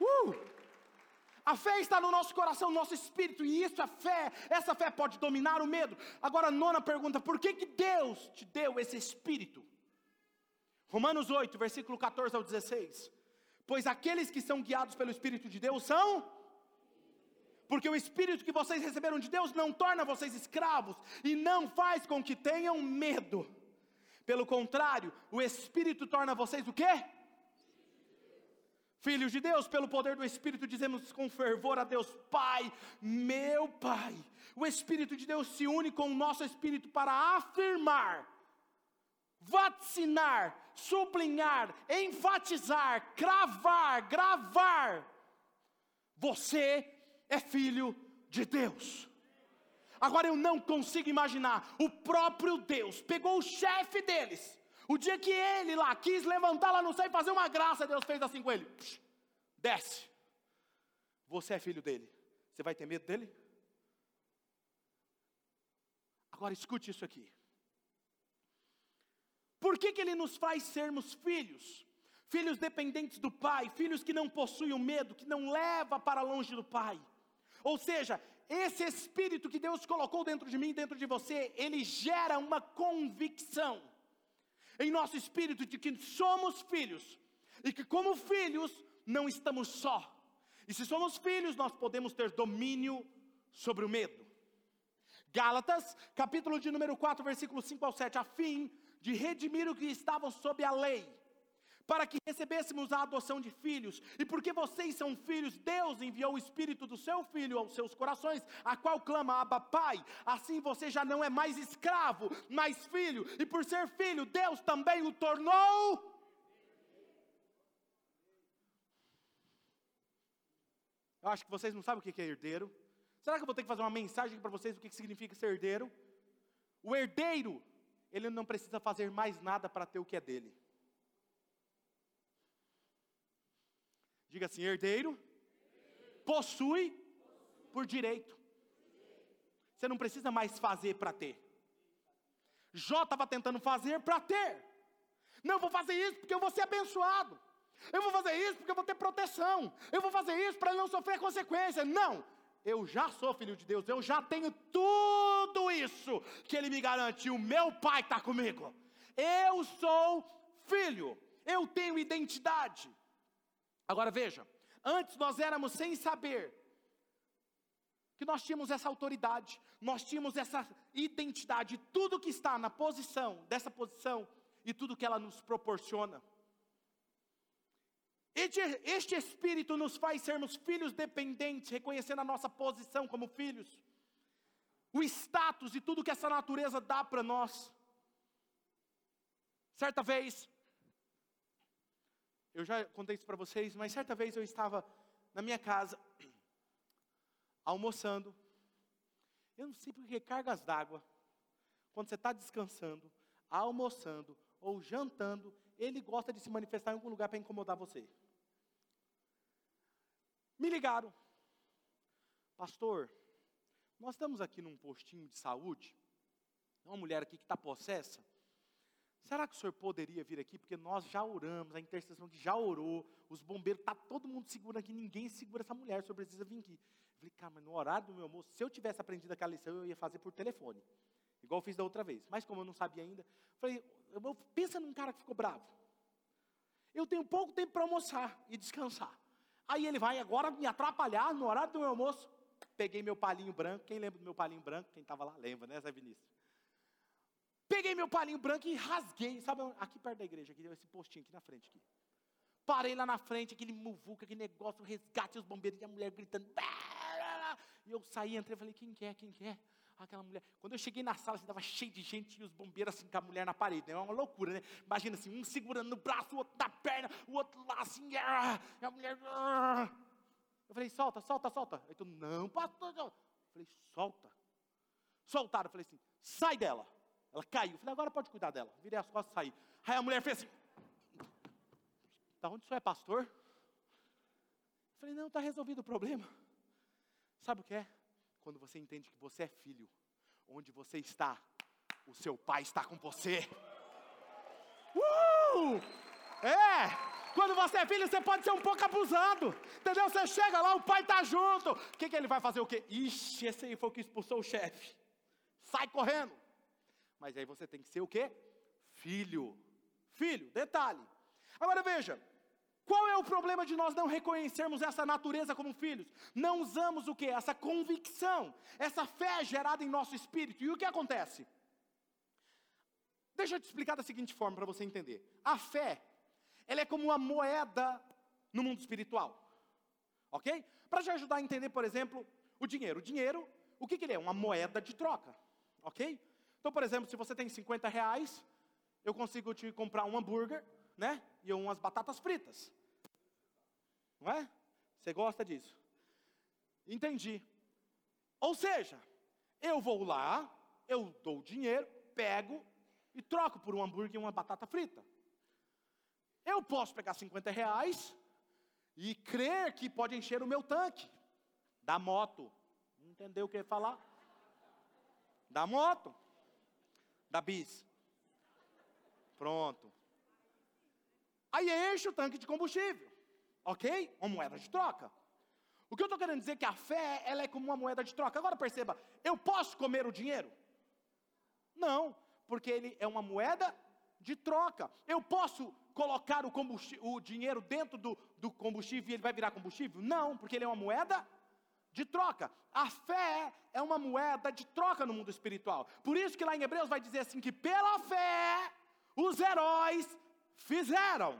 Uh! A fé está no nosso coração, no nosso espírito, e isso é fé. Essa fé pode dominar o medo. Agora, nona pergunta: por que, que Deus te deu esse espírito? Romanos 8, versículo 14 ao 16. Pois aqueles que são guiados pelo Espírito de Deus são. Porque o Espírito que vocês receberam de Deus não torna vocês escravos e não faz com que tenham medo. Pelo contrário, o Espírito torna vocês o quê? Filhos de Deus, pelo poder do Espírito, dizemos com fervor a Deus, Pai, meu Pai. O Espírito de Deus se une com o nosso Espírito para afirmar vaticinar, sublinhar, enfatizar, cravar, gravar. Você é filho de Deus. Agora eu não consigo imaginar, o próprio Deus pegou o chefe deles, o dia que ele lá quis levantar lá no céu e fazer uma graça, Deus fez assim com ele: desce, você é filho dele, você vai ter medo dele? Agora escute isso aqui. Por que, que Ele nos faz sermos filhos? Filhos dependentes do Pai, filhos que não possuem o medo, que não leva para longe do Pai. Ou seja, esse Espírito que Deus colocou dentro de mim, dentro de você, ele gera uma convicção em nosso espírito de que somos filhos e que, como filhos, não estamos só. E se somos filhos, nós podemos ter domínio sobre o medo. Gálatas, capítulo de número 4, versículo 5 ao 7, a fim de redimir o que estavam sob a lei, para que recebêssemos a adoção de filhos, e porque vocês são filhos, Deus enviou o Espírito do seu Filho aos seus corações, a qual clama Abba Pai, assim você já não é mais escravo, mas filho, e por ser filho, Deus também o tornou. Eu acho que vocês não sabem o que é herdeiro. Será que eu vou ter que fazer uma mensagem para vocês do que significa ser herdeiro? O herdeiro ele não precisa fazer mais nada para ter o que é dele. Diga assim: herdeiro possui por direito. Você não precisa mais fazer para ter. Jó estava tentando fazer para ter. Não, vou fazer isso porque eu vou ser abençoado. Eu vou fazer isso porque eu vou ter proteção. Eu vou fazer isso para não sofrer consequências. Não, eu já sou filho de Deus, eu já tenho tudo isso que Ele me garante, o meu Pai está comigo. Eu sou filho, eu tenho identidade. Agora veja, antes nós éramos sem saber que nós tínhamos essa autoridade, nós tínhamos essa identidade, tudo que está na posição, dessa posição, e tudo que ela nos proporciona. Este, este Espírito nos faz sermos filhos dependentes, reconhecendo a nossa posição como filhos, o status e tudo que essa natureza dá para nós. Certa vez, eu já contei isso para vocês, mas certa vez eu estava na minha casa, *clears throat* almoçando. Eu não sei porque cargas d'água, quando você está descansando, almoçando ou jantando, ele gosta de se manifestar em algum lugar para incomodar você. Me ligaram. Pastor, nós estamos aqui num postinho de saúde. Uma mulher aqui que está possessa. Será que o senhor poderia vir aqui? Porque nós já oramos, a intercessão que já orou, os bombeiros, está todo mundo seguro aqui, ninguém segura essa mulher, o senhor precisa vir aqui. Eu falei, cara, mas no horário do meu almoço, se eu tivesse aprendido aquela lição, eu ia fazer por telefone. Igual eu fiz da outra vez. Mas como eu não sabia ainda, falei, pensa num cara que ficou bravo. Eu tenho pouco tempo para almoçar e descansar. Aí ele vai agora me atrapalhar no horário do meu almoço. Peguei meu palinho branco. Quem lembra do meu palinho branco? Quem estava lá lembra, né, Zé Vinícius? Peguei meu palinho branco e rasguei, sabe, aqui perto da igreja, aqui, esse postinho aqui na frente. Aqui. Parei lá na frente, aquele muvuca, aquele negócio, resgate, os bombeiros e a mulher gritando. E eu saí, entrei e falei, quem quer, quem quer? Aquela mulher. Quando eu cheguei na sala, estava assim, cheio de gente e os bombeiros assim com a mulher na parede. Né? É uma loucura, né? Imagina assim, um segurando no braço, o outro na perna, o outro lá assim, ah, e a mulher. Ah. Eu falei, solta, solta, solta. Aí tu, não, pastor. Eu falei, solta. Soltaram, eu falei assim, sai dela. Ela caiu. Eu falei, agora pode cuidar dela. Virei as costas e saí. Aí a mulher fez assim. Da onde senhor é pastor? Eu falei, não, está resolvido o problema. Sabe o que é? Quando você entende que você é filho, onde você está, o seu pai está com você. Uh! É! Quando você é filho, você pode ser um pouco abusado. Entendeu? Você chega lá, o pai está junto. O que, que ele vai fazer? O quê? Ixi, esse aí foi o que expulsou o chefe. Sai correndo. Mas aí você tem que ser o quê? Filho. Filho, detalhe. Agora veja, qual é o problema de nós não reconhecermos essa natureza como filhos? Não usamos o que? Essa convicção, essa fé gerada em nosso espírito. E o que acontece? Deixa eu te explicar da seguinte forma para você entender. A fé, ela é como uma moeda no mundo espiritual. Ok? Para te ajudar a entender, por exemplo, o dinheiro. O dinheiro, o que, que ele é? Uma moeda de troca. Ok? Então, por exemplo, se você tem 50 reais, eu consigo te comprar um hambúrguer, né? E umas batatas fritas. Não é? Você gosta disso? Entendi. Ou seja, eu vou lá, eu dou o dinheiro, pego e troco por um hambúrguer e uma batata frita. Eu posso pegar 50 reais e crer que pode encher o meu tanque da moto. Entendeu o que eu ia falar? Da moto da bis. Pronto. Aí enche o tanque de combustível. Ok? Uma moeda de troca. O que eu estou querendo dizer é que a fé, ela é como uma moeda de troca. Agora perceba, eu posso comer o dinheiro? Não, porque ele é uma moeda de troca. Eu posso colocar o, o dinheiro dentro do, do combustível e ele vai virar combustível? Não, porque ele é uma moeda de troca. A fé é uma moeda de troca no mundo espiritual. Por isso que lá em Hebreus vai dizer assim que pela fé os heróis fizeram.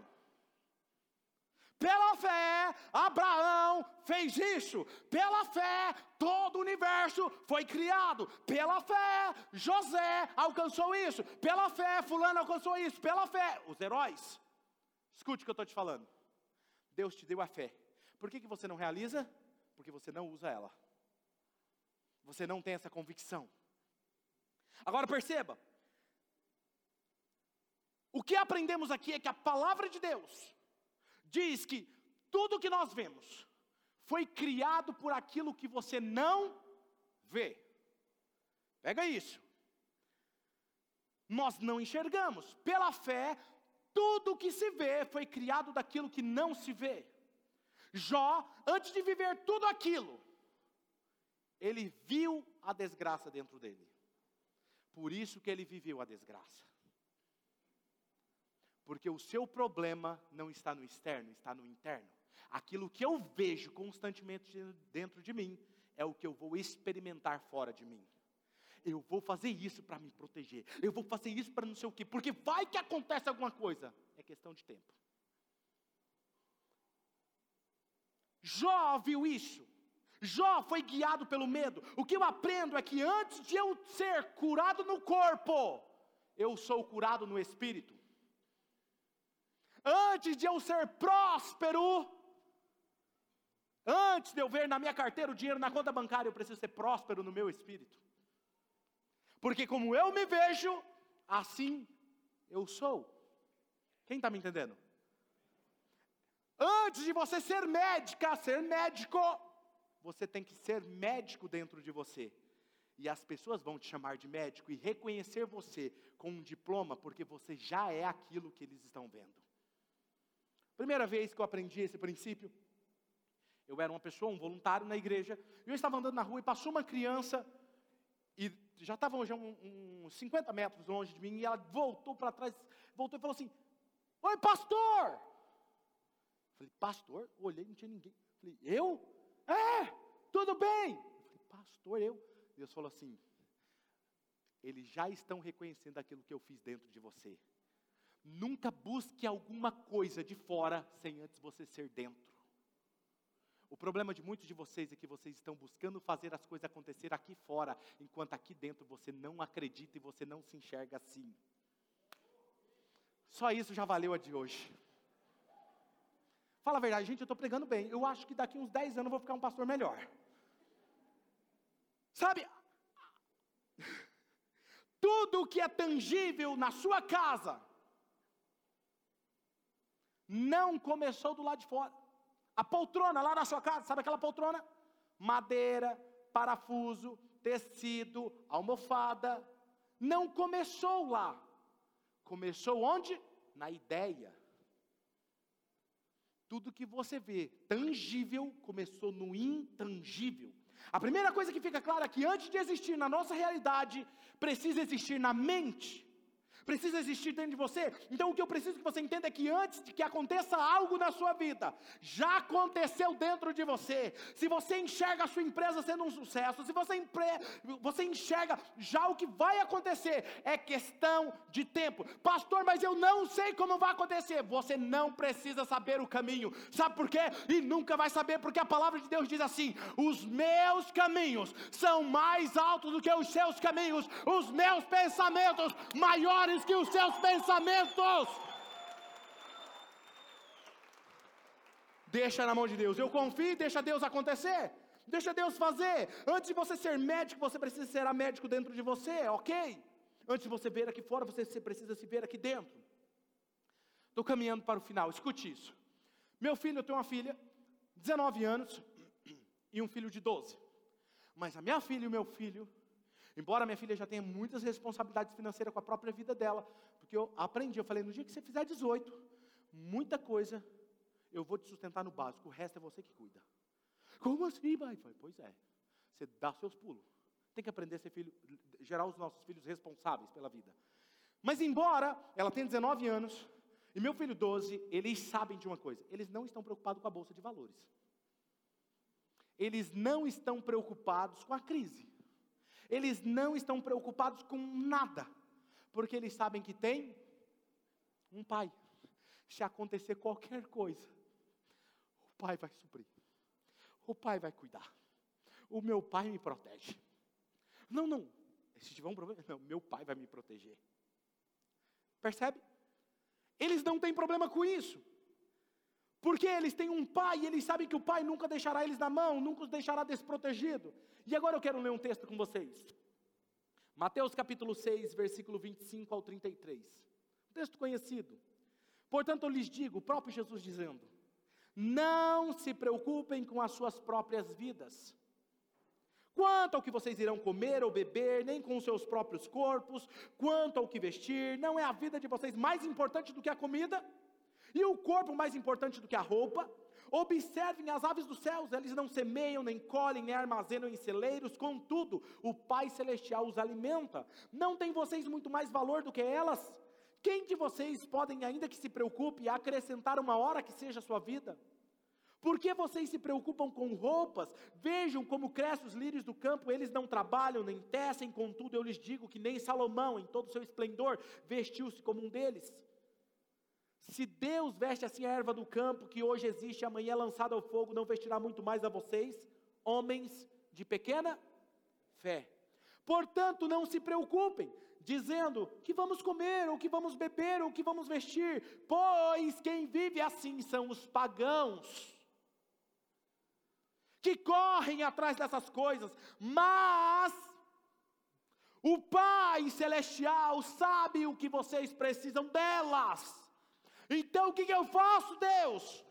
Pela fé, Abraão fez isso. Pela fé, todo o universo foi criado. Pela fé, José alcançou isso. Pela fé, Fulano alcançou isso. Pela fé, os heróis. Escute o que eu estou te falando. Deus te deu a fé. Por que, que você não realiza? Porque você não usa ela. Você não tem essa convicção. Agora perceba. O que aprendemos aqui é que a palavra de Deus diz que tudo que nós vemos foi criado por aquilo que você não vê. Pega isso. Nós não enxergamos. Pela fé, tudo que se vê foi criado daquilo que não se vê. Jó, antes de viver tudo aquilo, ele viu a desgraça dentro dele. Por isso que ele viveu a desgraça. Porque o seu problema não está no externo, está no interno. Aquilo que eu vejo constantemente dentro de mim é o que eu vou experimentar fora de mim. Eu vou fazer isso para me proteger. Eu vou fazer isso para não sei o quê. Porque vai que acontece alguma coisa. É questão de tempo. Jó viu isso. Jó foi guiado pelo medo. O que eu aprendo é que antes de eu ser curado no corpo, eu sou curado no espírito. Antes de eu ser próspero, antes de eu ver na minha carteira o dinheiro na conta bancária, eu preciso ser próspero no meu espírito. Porque como eu me vejo, assim eu sou. Quem está me entendendo? Antes de você ser médica, ser médico, você tem que ser médico dentro de você. E as pessoas vão te chamar de médico e reconhecer você com um diploma, porque você já é aquilo que eles estão vendo. Primeira vez que eu aprendi esse princípio, Eu era uma pessoa, um voluntário na igreja, e eu estava andando na rua e passou uma criança, e já estavam já uns um, 50 metros longe de mim, e ela voltou para trás, voltou e falou assim: Oi, pastor! Falei, pastor? Olhei, não tinha ninguém. Falei, eu? É, tudo bem. Falei, pastor, eu. Deus falou assim: eles já estão reconhecendo aquilo que eu fiz dentro de você. Nunca busque alguma coisa de fora sem antes você ser dentro. O problema de muitos de vocês é que vocês estão buscando fazer as coisas acontecer aqui fora, enquanto aqui dentro você não acredita e você não se enxerga assim. Só isso já valeu a de hoje. Fala a verdade, gente, eu estou pregando bem. Eu acho que daqui uns 10 anos eu vou ficar um pastor melhor. Sabe, *laughs* tudo que é tangível na sua casa não começou do lado de fora. A poltrona lá na sua casa, sabe aquela poltrona? Madeira, parafuso, tecido, almofada. Não começou lá. Começou onde? Na ideia. Tudo que você vê tangível começou no intangível. A primeira coisa que fica clara é que antes de existir na nossa realidade, precisa existir na mente precisa existir dentro de você. Então o que eu preciso que você entenda é que antes de que aconteça algo na sua vida, já aconteceu dentro de você. Se você enxerga a sua empresa sendo um sucesso, se você, empre... você enxerga já o que vai acontecer, é questão de tempo. Pastor, mas eu não sei como vai acontecer. Você não precisa saber o caminho. Sabe por quê? E nunca vai saber, porque a palavra de Deus diz assim: os meus caminhos são mais altos do que os seus caminhos, os meus pensamentos maiores que os seus pensamentos. Deixa na mão de Deus. Eu confio e deixa Deus acontecer. Deixa Deus fazer. Antes de você ser médico, você precisa ser médico dentro de você, ok? Antes de você ver aqui fora, você precisa se ver aqui dentro. Estou caminhando para o final, escute isso. Meu filho, eu tenho uma filha, 19 anos, e um filho de 12. Mas a minha filha e o meu filho Embora minha filha já tenha muitas responsabilidades financeiras com a própria vida dela, porque eu aprendi, eu falei, no dia que você fizer 18, muita coisa eu vou te sustentar no básico, o resto é você que cuida. Como assim, pai? Pois é, você dá seus pulos. Tem que aprender a ser filho, gerar os nossos filhos responsáveis pela vida. Mas embora ela tenha 19 anos, e meu filho 12, eles sabem de uma coisa, eles não estão preocupados com a bolsa de valores. Eles não estão preocupados com a crise. Eles não estão preocupados com nada, porque eles sabem que tem um pai. Se acontecer qualquer coisa, o pai vai suprir, o pai vai cuidar, o meu pai me protege. Não, não, se tiver um problema, não, meu pai vai me proteger. Percebe? Eles não têm problema com isso. Porque eles têm um pai e eles sabem que o pai nunca deixará eles na mão, nunca os deixará desprotegido. E agora eu quero ler um texto com vocês. Mateus capítulo 6, versículo 25 ao 33. Um texto conhecido. Portanto, eu lhes digo, o próprio Jesus dizendo: Não se preocupem com as suas próprias vidas. Quanto ao que vocês irão comer ou beber, nem com os seus próprios corpos, quanto ao que vestir, não é a vida de vocês mais importante do que a comida? E o corpo mais importante do que a roupa? Observem as aves dos céus, eles não semeiam, nem colhem, nem armazenam em celeiros, contudo, o Pai Celestial os alimenta. Não tem vocês muito mais valor do que elas? Quem de vocês podem, ainda que se preocupe, acrescentar uma hora que seja a sua vida? Por que vocês se preocupam com roupas? Vejam como crescem os lírios do campo, eles não trabalham nem tecem, contudo eu lhes digo que nem Salomão, em todo o seu esplendor, vestiu-se como um deles. Se Deus veste assim a erva do campo, que hoje existe, amanhã é lançada ao fogo, não vestirá muito mais a vocês, homens de pequena fé. Portanto, não se preocupem, dizendo que vamos comer, ou que vamos beber, ou que vamos vestir, pois quem vive assim são os pagãos, que correm atrás dessas coisas, mas o Pai Celestial sabe o que vocês precisam delas. Então o que, que eu faço, Deus?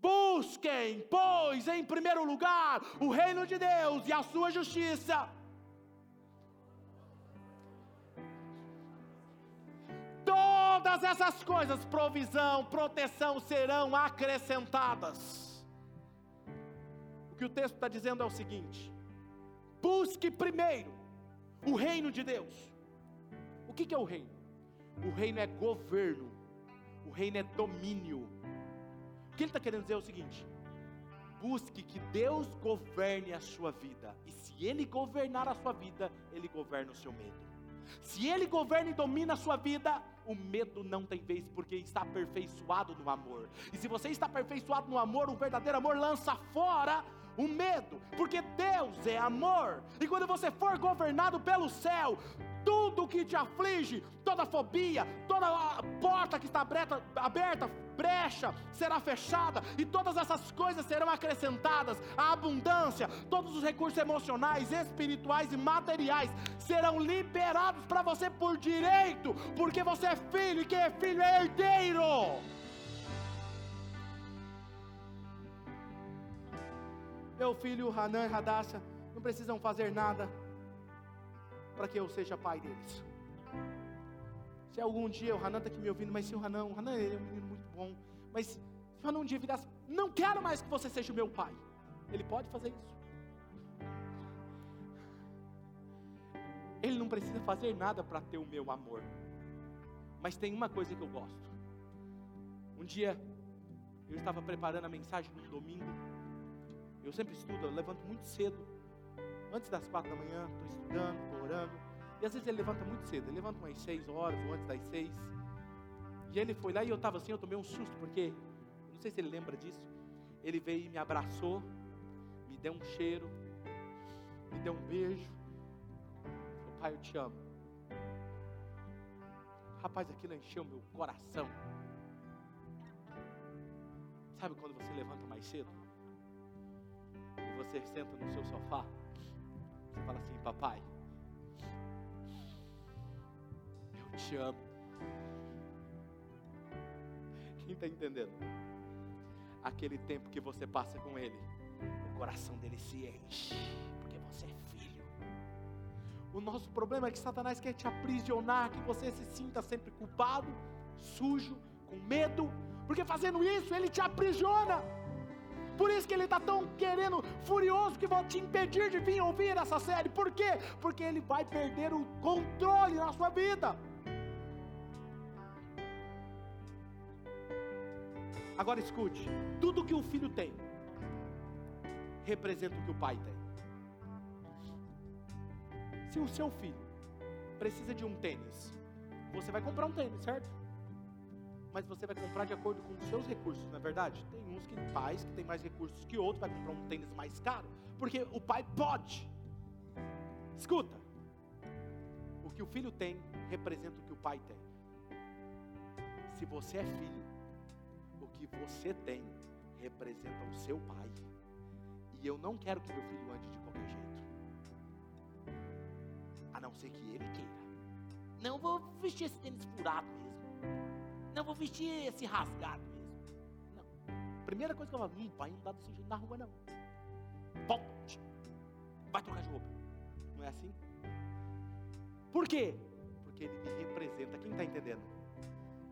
Busquem, pois, em primeiro lugar, o reino de Deus e a sua justiça. Todas essas coisas, provisão, proteção, serão acrescentadas. O que o texto está dizendo é o seguinte: busque primeiro o reino de Deus. O que, que é o reino? O reino é governo, o reino é domínio. O que ele está querendo dizer é o seguinte: busque que Deus governe a sua vida, e se Ele governar a sua vida, Ele governa o seu medo. Se Ele governa e domina a sua vida, o medo não tem vez, porque está aperfeiçoado no amor. E se você está aperfeiçoado no amor, o verdadeiro amor lança fora o medo, porque Deus é amor. E quando você for governado pelo céu, tudo que te aflige, toda fobia, toda porta que está aberta, aberta, brecha, será fechada, e todas essas coisas serão acrescentadas. A abundância, todos os recursos emocionais, espirituais e materiais serão liberados para você por direito, porque você é filho, e quem é filho é herdeiro. Meu filho Hanan e Radassa não precisam fazer nada para que eu seja pai deles. Se algum dia o Hanan está aqui me ouvindo, mas se o Hanan, o Hanan é um menino muito bom, mas se o Hanan um dia virasse, não quero mais que você seja o meu pai, ele pode fazer isso. Ele não precisa fazer nada para ter o meu amor. Mas tem uma coisa que eu gosto. Um dia eu estava preparando a mensagem no domingo. Eu sempre estudo, eu levanto muito cedo antes das quatro da manhã, estou estudando, estou orando. E às vezes ele levanta muito cedo, ele levanta umas seis horas ou antes das seis. E ele foi lá e eu estava assim, eu tomei um susto, porque, não sei se ele lembra disso. Ele veio e me abraçou, me deu um cheiro, me deu um beijo. Falou, pai, eu te amo. Rapaz, aquilo encheu meu coração. Sabe quando você levanta mais cedo? E você senta no seu sofá? Você fala assim, papai, eu te amo. Quem está entendendo? Aquele tempo que você passa com ele, o coração dele se enche, porque você é filho. O nosso problema é que Satanás quer te aprisionar, que você se sinta sempre culpado, sujo, com medo, porque fazendo isso ele te aprisiona. Por isso que ele está tão querendo, furioso, que vai te impedir de vir ouvir essa série. Por quê? Porque ele vai perder o controle na sua vida. Agora escute: tudo que o filho tem representa o que o pai tem. Se o seu filho precisa de um tênis, você vai comprar um tênis, certo? mas você vai comprar de acordo com os seus recursos, não é verdade? Tem uns que pais que têm mais recursos que outros, vai comprar um tênis mais caro, porque o pai pode. Escuta, o que o filho tem representa o que o pai tem. Se você é filho, o que você tem representa o seu pai. E eu não quero que meu filho ande de qualquer jeito. A não ser que ele queira. Não vou vestir esse tênis furado mesmo. Não, vou vestir esse rasgado. Primeira coisa que eu falo, pai não dá desse jeito na rua, não. Volte. Vai trocar de roupa. Não é assim? Por quê? Porque ele me representa. Quem está entendendo?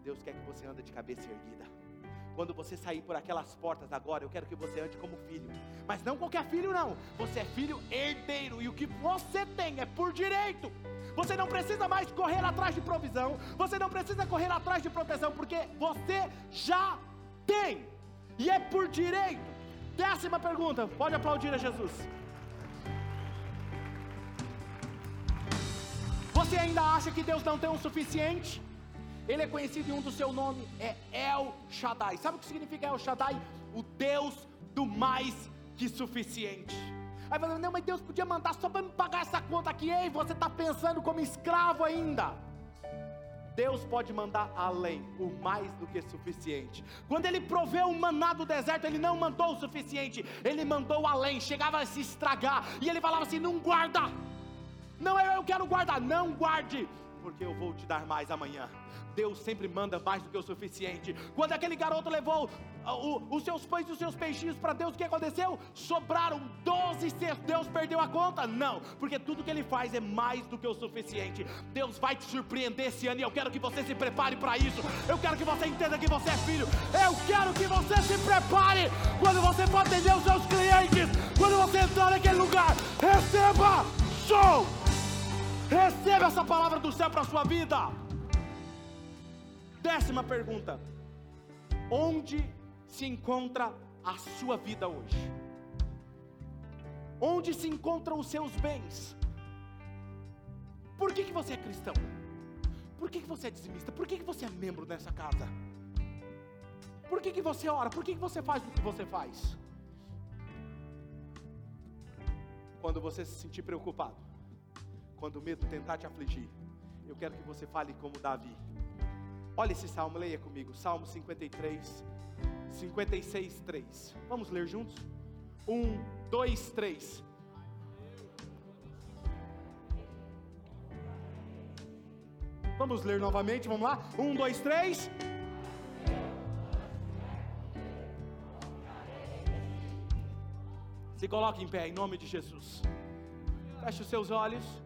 Deus quer que você ande de cabeça erguida. Quando você sair por aquelas portas agora, eu quero que você ande como filho. Mas não qualquer filho, não. Você é filho herdeiro. E o que você tem é por direito. Você não precisa mais correr atrás de provisão. Você não precisa correr atrás de proteção, porque você já tem. E é por direito. Décima pergunta. Pode aplaudir a Jesus. Você ainda acha que Deus não tem o suficiente? Ele é conhecido em um do seu nome, é El Shaddai. Sabe o que significa El Shaddai? O Deus do mais que suficiente. Aí falando, não, mas Deus podia mandar só para me pagar essa conta aqui. Ei, você está pensando como escravo ainda. Deus pode mandar além, o mais do que suficiente. Quando Ele proveu o maná do deserto, Ele não mandou o suficiente, Ele mandou além, chegava a se estragar, e Ele falava assim: não guarda, não, eu quero guardar, não guarde, porque eu vou te dar mais amanhã. Deus sempre manda mais do que o suficiente. Quando aquele garoto levou uh, os seus pães e os seus peixinhos para Deus, o que aconteceu? Sobraram 12 cestos. Deus perdeu a conta? Não, porque tudo que Ele faz é mais do que o suficiente. Deus vai te surpreender esse ano e eu quero que você se prepare para isso. Eu quero que você entenda que você é filho. Eu quero que você se prepare quando você for atender os seus clientes. Quando você entrar naquele lugar, receba show. Receba essa palavra do céu para a sua vida. Décima pergunta: Onde se encontra a sua vida hoje? Onde se encontram os seus bens? Por que, que você é cristão? Por que, que você é dizimista? Por que, que você é membro dessa casa? Por que, que você ora? Por que, que você faz o que você faz? Quando você se sentir preocupado, quando o medo tentar te afligir, eu quero que você fale como Davi. Olha esse salmo, leia comigo. Salmo 53, 56, 3. Vamos ler juntos? 1, 2, 3. Vamos ler novamente, vamos lá? 1, 2, 3. Se coloque em pé, em nome de Jesus. Feche os seus olhos.